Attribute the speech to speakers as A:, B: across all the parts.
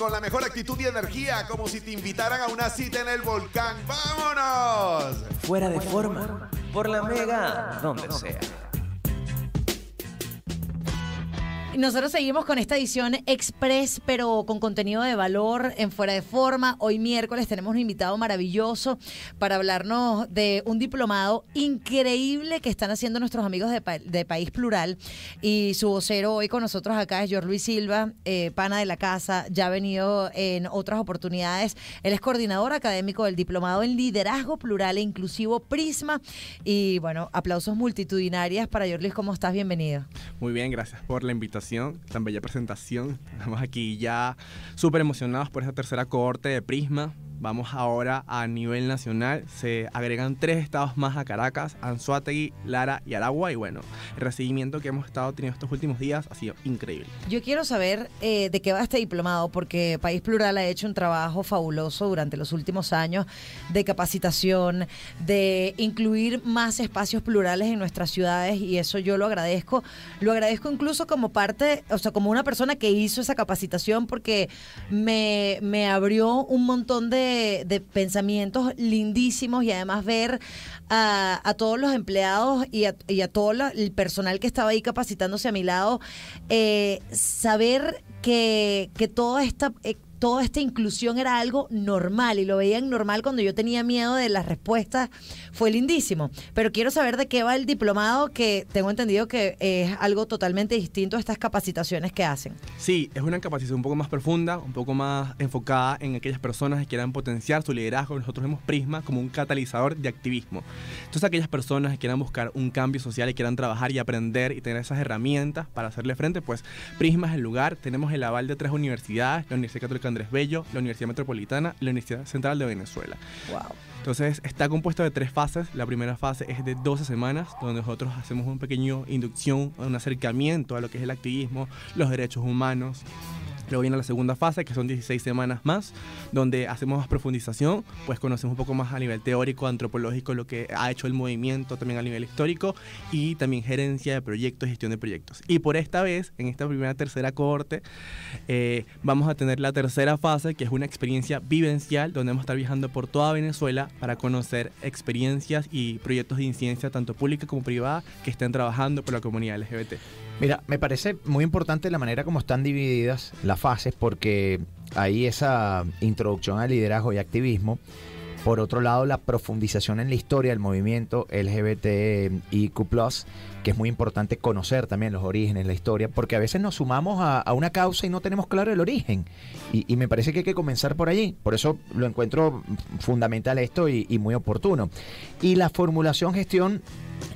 A: con la mejor actitud y energía, como si te invitaran a una cita en el volcán. ¡Vámonos!
B: Fuera de forma, por la mega, donde sea.
C: Nosotros seguimos con esta edición express, pero con contenido de valor en fuera de forma. Hoy miércoles tenemos un invitado maravilloso para hablarnos de un diplomado increíble que están haciendo nuestros amigos de, País Plural. Y su vocero hoy con nosotros acá es George Luis Silva, eh, pana de la casa, ya ha venido en otras oportunidades. Él es coordinador académico del diplomado en liderazgo plural e inclusivo Prisma. Y bueno, aplausos multitudinarias para George Luis. ¿Cómo estás? Bienvenido.
D: Muy bien, gracias por la invitación tan bella presentación. Estamos aquí ya súper emocionados por esta tercera cohorte de Prisma. Vamos ahora a nivel nacional. Se agregan tres estados más a Caracas, Anzuategui, Lara y Aragua. Y bueno, el recibimiento que hemos estado teniendo estos últimos días ha sido increíble.
C: Yo quiero saber eh, de qué va este diplomado, porque País Plural ha hecho un trabajo fabuloso durante los últimos años de capacitación, de incluir más espacios plurales en nuestras ciudades y eso yo lo agradezco. Lo agradezco incluso como parte, o sea, como una persona que hizo esa capacitación porque me, me abrió un montón de de, pensamientos lindísimos y además ver a, todos los empleados y a, todo el personal que estaba ahí capacitándose a mi lado, eh, saber que, que toda esta... Eh, toda esta inclusión era algo normal y lo veían normal cuando yo tenía miedo de las respuestas, fue lindísimo. Pero quiero saber de qué va el diplomado, que tengo entendido que es algo totalmente distinto a estas capacitaciones que hacen.
D: Sí, es una capacitación un poco más profunda, un poco más enfocada en aquellas personas que quieran potenciar su liderazgo. Nosotros vemos Prisma como un catalizador de activismo. Entonces aquellas personas que quieran buscar un cambio social y quieran trabajar y aprender y tener esas herramientas para hacerle frente, pues Prisma es el lugar. Tenemos el aval de tres universidades, la Universidad Católica Andrés Bello, la Universidad Metropolitana y la Universidad Central de Venezuela.
C: Wow.
D: Entonces está compuesto de tres fases. La primera fase es de 12 semanas, donde nosotros hacemos un pequeño inducción, un acercamiento a lo que es el activismo, los derechos humanos, Luego viene la segunda fase, que son 16 semanas más, donde hacemos más profundización, pues conocemos un poco más a nivel teórico, antropológico, lo que ha hecho el movimiento también a nivel histórico y también gerencia de proyectos, gestión de proyectos. Y por esta vez, en esta primera tercera cohorte, eh, vamos a tener la tercera fase, que es una experiencia vivencial, donde vamos a estar viajando por toda Venezuela para conocer experiencias y proyectos de incidencia, tanto pública como privada, que estén trabajando por la comunidad LGBT.
E: Mira, me parece muy importante la manera como están divididas las fases porque hay esa introducción al liderazgo y activismo. Por otro lado, la profundización en la historia del movimiento LGBTIQ, que es muy importante conocer también los orígenes, la historia, porque a veces nos sumamos a, una causa y no tenemos claro el origen. Y, me parece que hay que comenzar por allí. Por eso lo encuentro fundamental esto y, muy oportuno. Y la formulación, gestión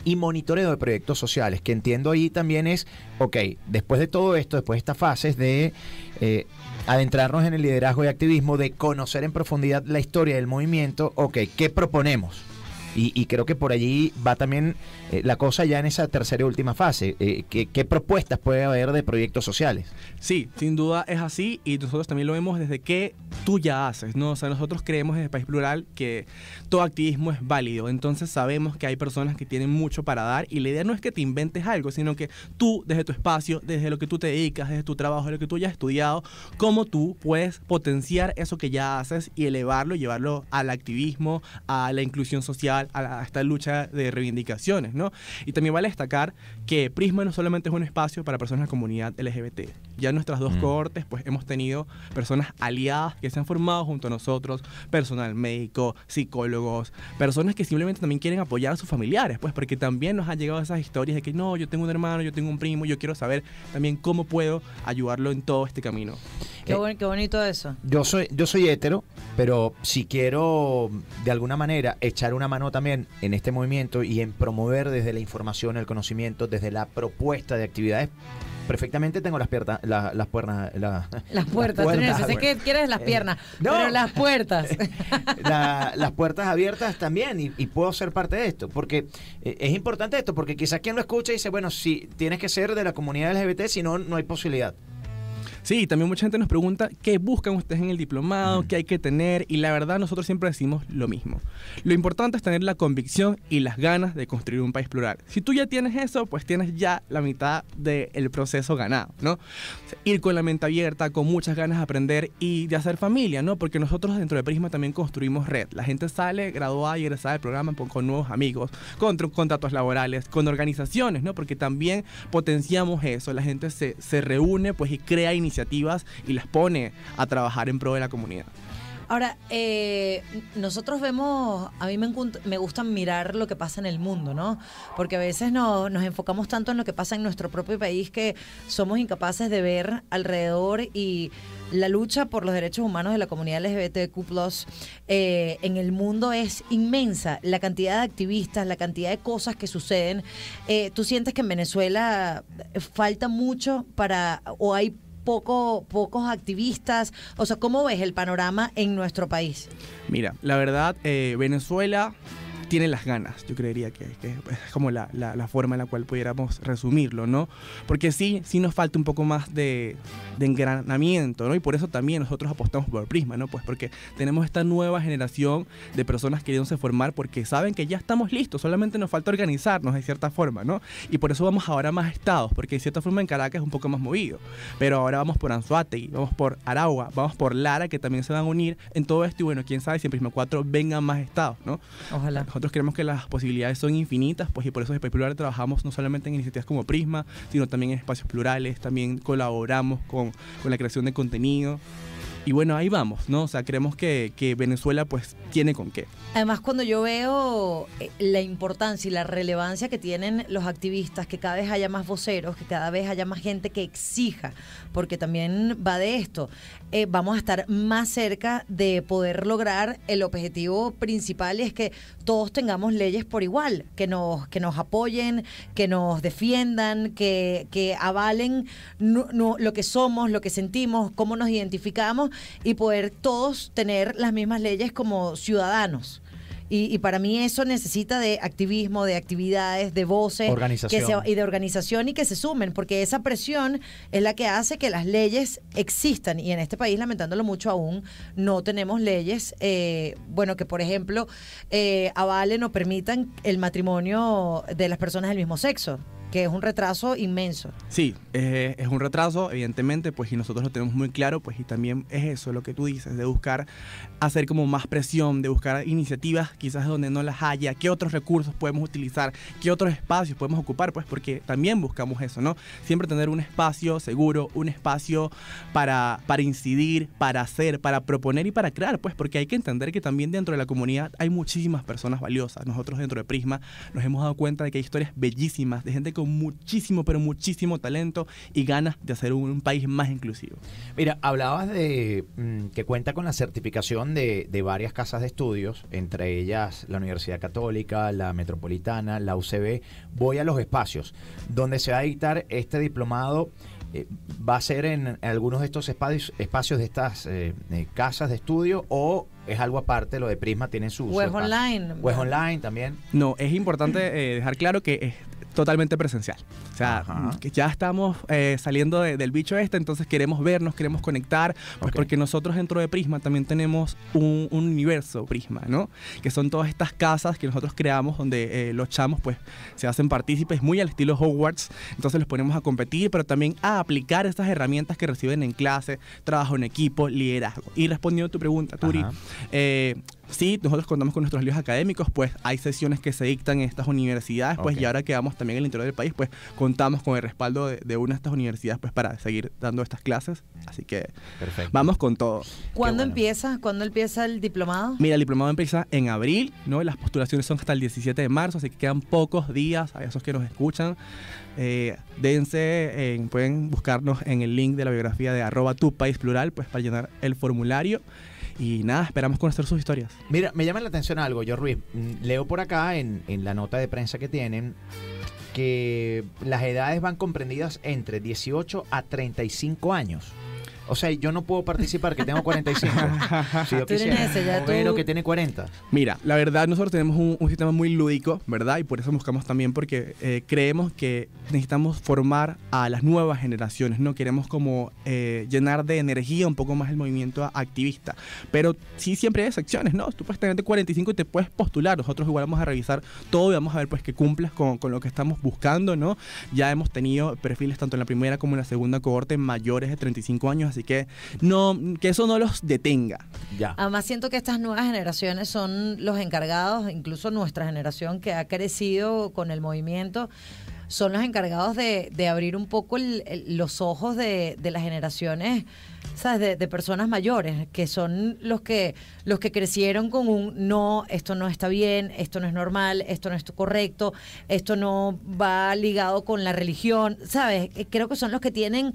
E: y monitoreo de proyectos sociales, que entiendo ahí también es, ok, después de todo esto, después de estas fases de eh, adentrarnos en el liderazgo y activismo, de conocer en profundidad la historia del movimiento, ok, ¿qué proponemos? Y, creo que por allí va también eh, la cosa ya en esa tercera y última fase. Eh, ¿qué, propuestas puede haber de proyectos sociales?
D: Sí, sin duda es así y nosotros también lo vemos desde que tú ya haces, ¿no? O sea, nosotros creemos en el País Plural que todo activismo es válido, entonces sabemos que hay personas que tienen mucho para dar y la idea no es que te inventes algo, sino que tú desde tu espacio, desde lo que tú te dedicas, desde tu trabajo, desde lo que tú ya has estudiado, cómo tú puedes potenciar eso que ya haces y elevarlo, llevarlo al activismo, a la inclusión social, a, esta lucha de reivindicaciones, ¿no? Y también vale destacar que Prisma no solamente es un espacio para personas de la comunidad LGBT, ya en nuestras dos mm. cohortes pues hemos tenido personas aliadas que se han formado junto a nosotros, personal médico, psicólogos, personas que simplemente también quieren apoyar a sus familiares, pues porque también nos han llegado esas historias de que no, yo tengo un hermano, yo tengo un primo, yo quiero saber también cómo puedo ayudarlo en todo este camino.
C: Qué, eh, qué bonito eso.
E: Yo soy, yo soy hetero, pero si quiero de alguna manera echar una mano también en este movimiento y en promover desde la información, el conocimiento, desde la propuesta de actividades perfectamente tengo las piernas, las puertas.
C: las puertas, sé que quieres las eh, piernas, pero las puertas.
E: las puertas abiertas también y, puedo ser parte de esto, porque eh, es importante esto, porque quizás quien lo escucha dice, bueno, si tienes que ser de la comunidad LGBT, si no, no hay posibilidad.
D: Sí, también mucha gente nos pregunta qué buscan ustedes en el diplomado, qué hay que tener, y la verdad nosotros siempre decimos lo mismo. Lo importante es tener la convicción y las ganas de construir un país plural. Si tú ya tienes eso, pues tienes ya la mitad del proceso ganado, ¿no? O sea, ir con la mente abierta, con muchas ganas de aprender y de hacer familia, ¿no? Porque nosotros dentro de Prisma también construimos red. La gente sale graduada y egresada del programa con, nuevos amigos, con tr- contratos laborales, con organizaciones, ¿no? Porque también potenciamos eso. La gente se, se reúne pues y crea iniciativas y las pone a trabajar en pro de la comunidad.
C: Ahora, eh, nosotros vemos, a mí me gusta mirar lo que pasa en el mundo, ¿no? Porque a veces no- nos enfocamos tanto en lo que pasa en nuestro propio país que somos incapaces de ver alrededor y la lucha por los derechos humanos de la comunidad LGBTQ+, eh, en el mundo es inmensa. La cantidad de activistas, la cantidad de cosas que suceden. Eh, ¿Tú sientes que en Venezuela falta mucho para, o hay poco, pocos activistas? O sea, ¿cómo ves el panorama en nuestro país?
D: Mira, la verdad, eh, Venezuela tiene las ganas, yo creería que, que es como la, la- la forma en la cual pudiéramos resumirlo, ¿no? Porque sí, sí nos falta un poco más de, de engranamiento, ¿no? Y por eso también nosotros apostamos por Prisma, ¿no? Pues porque tenemos esta nueva generación de personas queriéndose formar porque saben que ya estamos listos, solamente nos falta organizarnos de cierta forma, ¿no? Y por eso vamos ahora más estados, porque de cierta forma en Caracas es un poco más movido, pero ahora vamos por Anzuategui, vamos por Aragua, vamos por Lara, que también se van a unir en todo esto y bueno, quién sabe si en Prisma 4 vengan más estados, ¿no?
C: Ojalá.
D: Nosotros creemos que las posibilidades son infinitas, pues y por eso en Plural trabajamos no solamente en iniciativas como Prisma, sino también en espacios plurales, también colaboramos con, con la creación de contenido. Y bueno, ahí vamos, ¿no? O sea, creemos que, que Venezuela pues tiene con qué.
C: Además, cuando yo veo eh, la importancia y la relevancia que tienen los activistas, que cada vez haya más voceros, que cada vez haya más gente que exija, porque también va de esto, eh, vamos a estar más cerca de poder lograr el objetivo principal, y es que todos tengamos leyes por igual, que nos, que nos apoyen, que nos defiendan, que, que avalen nu- nu- lo que somos, lo que sentimos, cómo nos identificamos y poder todos tener las mismas leyes como ciudadanos. Y, y para mí eso necesita de activismo, de actividades, de voces
E: Organización.
C: que se- y de organización y que se sumen, porque esa presión es la que hace que las leyes existan. Y en este país, lamentándolo mucho aún, no tenemos leyes, eh, bueno, que por ejemplo eh, avalen o permitan el matrimonio de las personas del mismo sexo, que es un retraso inmenso.
D: Sí, es un retraso, evidentemente, pues y nosotros lo tenemos muy claro, pues y también es eso lo que tú dices, de buscar hacer como más presión, de buscar iniciativas quizás donde no las haya, qué otros recursos podemos utilizar, qué otros espacios podemos ocupar, pues porque también buscamos eso, ¿no? Siempre tener un espacio seguro, un espacio para, para incidir, para hacer, para proponer y para crear, pues porque hay que entender que también dentro de la comunidad hay muchísimas personas valiosas. Nosotros dentro de Prisma nos hemos dado cuenta de que hay historias bellísimas de gente con muchísimo, pero muchísimo talento y ganas de hacer un, país más inclusivo.
E: Mira, hablabas de mm, que cuenta con la certificación de, de varias casas de estudios, entre ellas la Universidad Católica, la Metropolitana, la UCB. Voy a los espacios donde se va a dictar este diplomado. eh, ¿Va a ser en algunos de estos espacios, espacios de estas eh, eh, casas de estudio o es algo aparte? Lo de Prisma tiene su. Espacio?
C: online.
E: Es online también.
D: No, es importante eh, dejar claro que es totalmente presencial. O sea,
E: Ajá.
D: que ya estamos eh, saliendo de- del bicho este, entonces queremos vernos, queremos conectar, pues porque nosotros dentro de Prisma también tenemos un, un universo Prisma, ¿no? Que son todas estas casas que nosotros creamos donde eh, los chamos pues se hacen partícipes muy al estilo Hogwarts, entonces los ponemos a competir, pero también a aplicar estas herramientas que reciben en clase, trabajo en equipo, liderazgo. Y respondiendo a tu pregunta, Turi,
E: Ajá.
D: Eh, sí, nosotros contamos con nuestros libros académicos, pues hay sesiones que se dictan en estas universidades, pues
E: Ok.
D: y ahora que vamos también al interior del país, pues contamos con el respaldo de, de una de estas universidades pues para seguir dando estas clases, así que
E: Perfecto.
D: vamos con todo.
C: ¿Cuándo
E: bueno.
C: empieza? ¿Cuándo empieza el diplomado?
D: Mira, el diplomado empieza en abril, ¿no? Las postulaciones son hasta el 17 de marzo, así que quedan pocos días a esos que nos escuchan. Eh, dense, en- pueden buscarnos en el link de la biografía de arroba tu país plural, pues para llenar el formulario. Y nada, esperamos conocer sus historias.
E: Mira, me llama la atención algo, yo Ruiz. Mm, Leo por acá en, en la nota de prensa que tienen que las edades van comprendidas entre 18 a 35 años. O sea, yo no puedo participar, que tengo 45. si yo quisiera.
C: ese, ya
E: O Vero,
C: tú-
E: que tiene 40.
D: Mira, la verdad nosotros tenemos un, un sistema muy lúdico, ¿verdad? Y por eso buscamos también porque eh, creemos que necesitamos formar a las nuevas generaciones, ¿no? Queremos como eh, llenar de energía un poco más el movimiento activista. Pero sí siempre hay excepciones, ¿no? Tú puedes tener 45 y te puedes postular. Nosotros igual vamos a revisar todo y vamos a ver pues que cumplas con, con lo que estamos buscando, ¿no? Ya hemos tenido perfiles tanto en la primera como en la segunda cohorte mayores de 35 años, así que no, que eso no los detenga.
E: Ya.
C: Además siento que estas nuevas generaciones son los encargados, incluso nuestra generación que ha crecido con el movimiento, son los encargados de, de abrir un poco el- el- los ojos de, de las generaciones, ¿sabes? De, de personas mayores, que son los que, los que crecieron con un no, esto no está bien, esto no es normal, esto no es correcto, esto no va ligado con la religión, ¿sabes? Eh, Creo que son los que tienen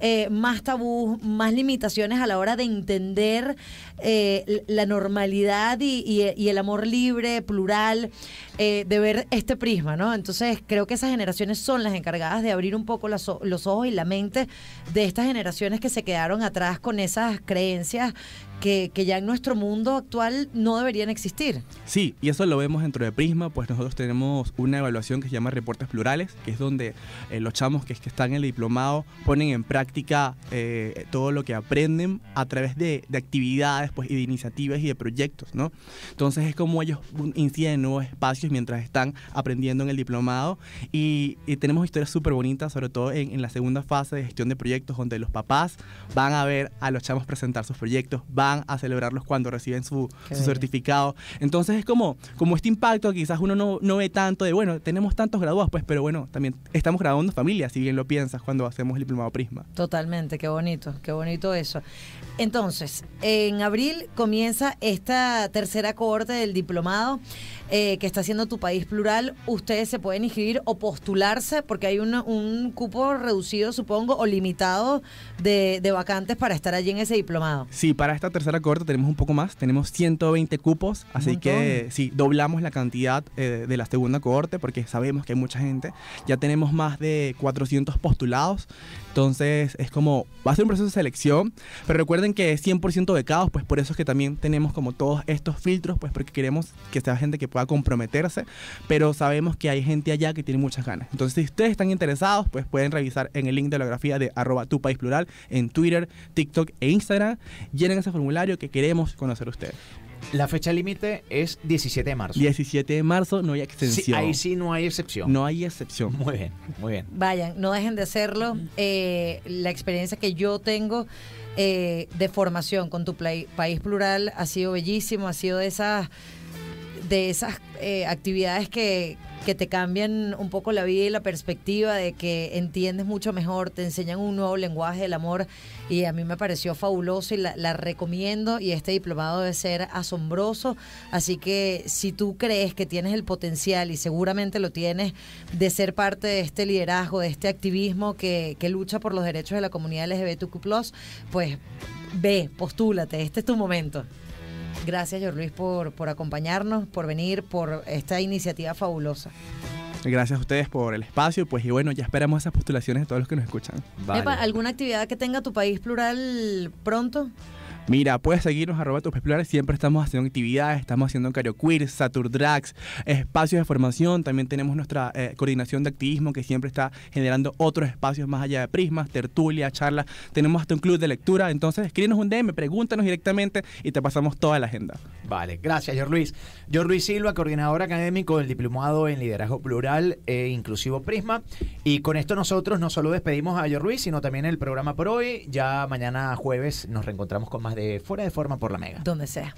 C: eh, más tabús, más limitaciones a la hora de entender eh, la normalidad y, el amor libre, plural, de ver este prisma, ¿no? Entonces creo que esas generaciones son las encargadas de abrir un poco las los ojos y la mente de estas generaciones que se quedaron atrás con esas creencias que, ya en nuestro mundo actual no deberían existir.
D: Sí, y eso lo vemos dentro de Prisma, pues nosotros tenemos una evaluación que se llama Reportes Plurales, que es donde eh, los chamos que, que están en el diplomado ponen en práctica eh, todo lo que aprenden a través de, de actividades pues, y de iniciativas y de proyectos, ¿no? Entonces es como ellos inciden en nuevos espacios mientras están aprendiendo en el diplomado y, y tenemos historias súper bonitas, sobre todo en, en la segunda fase de gestión de proyectos, donde los papás van a ver a los chamos presentar sus proyectos, van a celebrarlos cuando reciben su, certificado. Entonces es como, como este impacto que quizás uno no, no ve tanto de, bueno, tenemos tantos graduados, pues, pero bueno, también estamos graduando familias, si bien lo piensas cuando hacemos el diplomado Prisma.
C: Totalmente, qué bonito, qué bonito eso. Entonces, en abril comienza esta tercera cohorte del diplomado eh, que está haciendo tu país plural. Ustedes se pueden inscribir o postularse porque hay una- un cupo reducido, supongo, o limitado de, de vacantes para estar allí en ese diplomado.
D: Sí, para esta tercera cohorte tenemos un poco más, tenemos 120 cupos, así que sí, doblamos la cantidad eh, de la segunda cohorte porque sabemos que hay mucha gente. Ya tenemos más de 400 postulados, entonces es como, va a ser un proceso de selección, pero recuerden que es 100% becados, pues por eso es que también tenemos como todos estos filtros, pues porque queremos que sea gente que pueda comprometerse, pero sabemos que hay gente allá que tiene muchas ganas. Entonces, si ustedes están interesados, pues pueden revisar en el link de la grafía de arroba tu país plural en Twitter, TikTok e Instagram. Llenen ese formulario que queremos conocer ustedes.
E: La fecha límite es 17 de marzo.
D: 17 de marzo no hay
E: Sí,
D: extensión.
E: ahí sí no hay excepción.
D: No hay excepción.
E: Muy bien, muy bien.
C: Vayan, no dejen de hacerlo. Eh, la experiencia que yo tengo eh, de formación con tu play- país plural ha sido bellísimo, ha sido de esas de esas eh, actividades que, que te cambian un poco la vida y la perspectiva de que entiendes mucho mejor, te enseñan un nuevo lenguaje del amor y a mí me pareció fabuloso y la, recomiendo y este diplomado debe ser asombroso, así que si tú crees que tienes el potencial y seguramente lo tienes de ser parte de este liderazgo, de este activismo que, que lucha por los derechos de la comunidad LGBTQ+, pues ve, postúlate, este es tu momento. Gracias, Jorge Luis, por, por acompañarnos, por venir, por esta iniciativa fabulosa.
D: Gracias a ustedes por el espacio, pues y bueno, ya esperamos esas postulaciones de todos los que nos escuchan.
E: Vale.
C: Epa, ¿Alguna actividad que tenga tu país plural pronto?
D: Mira, puedes seguirnos arroba tus plurales, siempre estamos haciendo actividades, estamos haciendo Carioqueer, Saturdrags, espacios de formación, también tenemos nuestra eh, coordinación de activismo que siempre está generando otros espacios más allá de prismas, tertulia, charlas, tenemos hasta un club de lectura, entonces escríbenos un DM, pregúntanos directamente y te pasamos toda la agenda.
E: Vale, gracias, Jorge Luis. Jorge Luis Silva, coordinador académico del Diplomado en Liderazgo Plural e Inclusivo Prisma. Y con esto nosotros no solo despedimos a Jorge Luis, sino también el programa por hoy. Ya mañana jueves nos reencontramos con más de Fuera de Forma por la Mega.
C: Donde sea.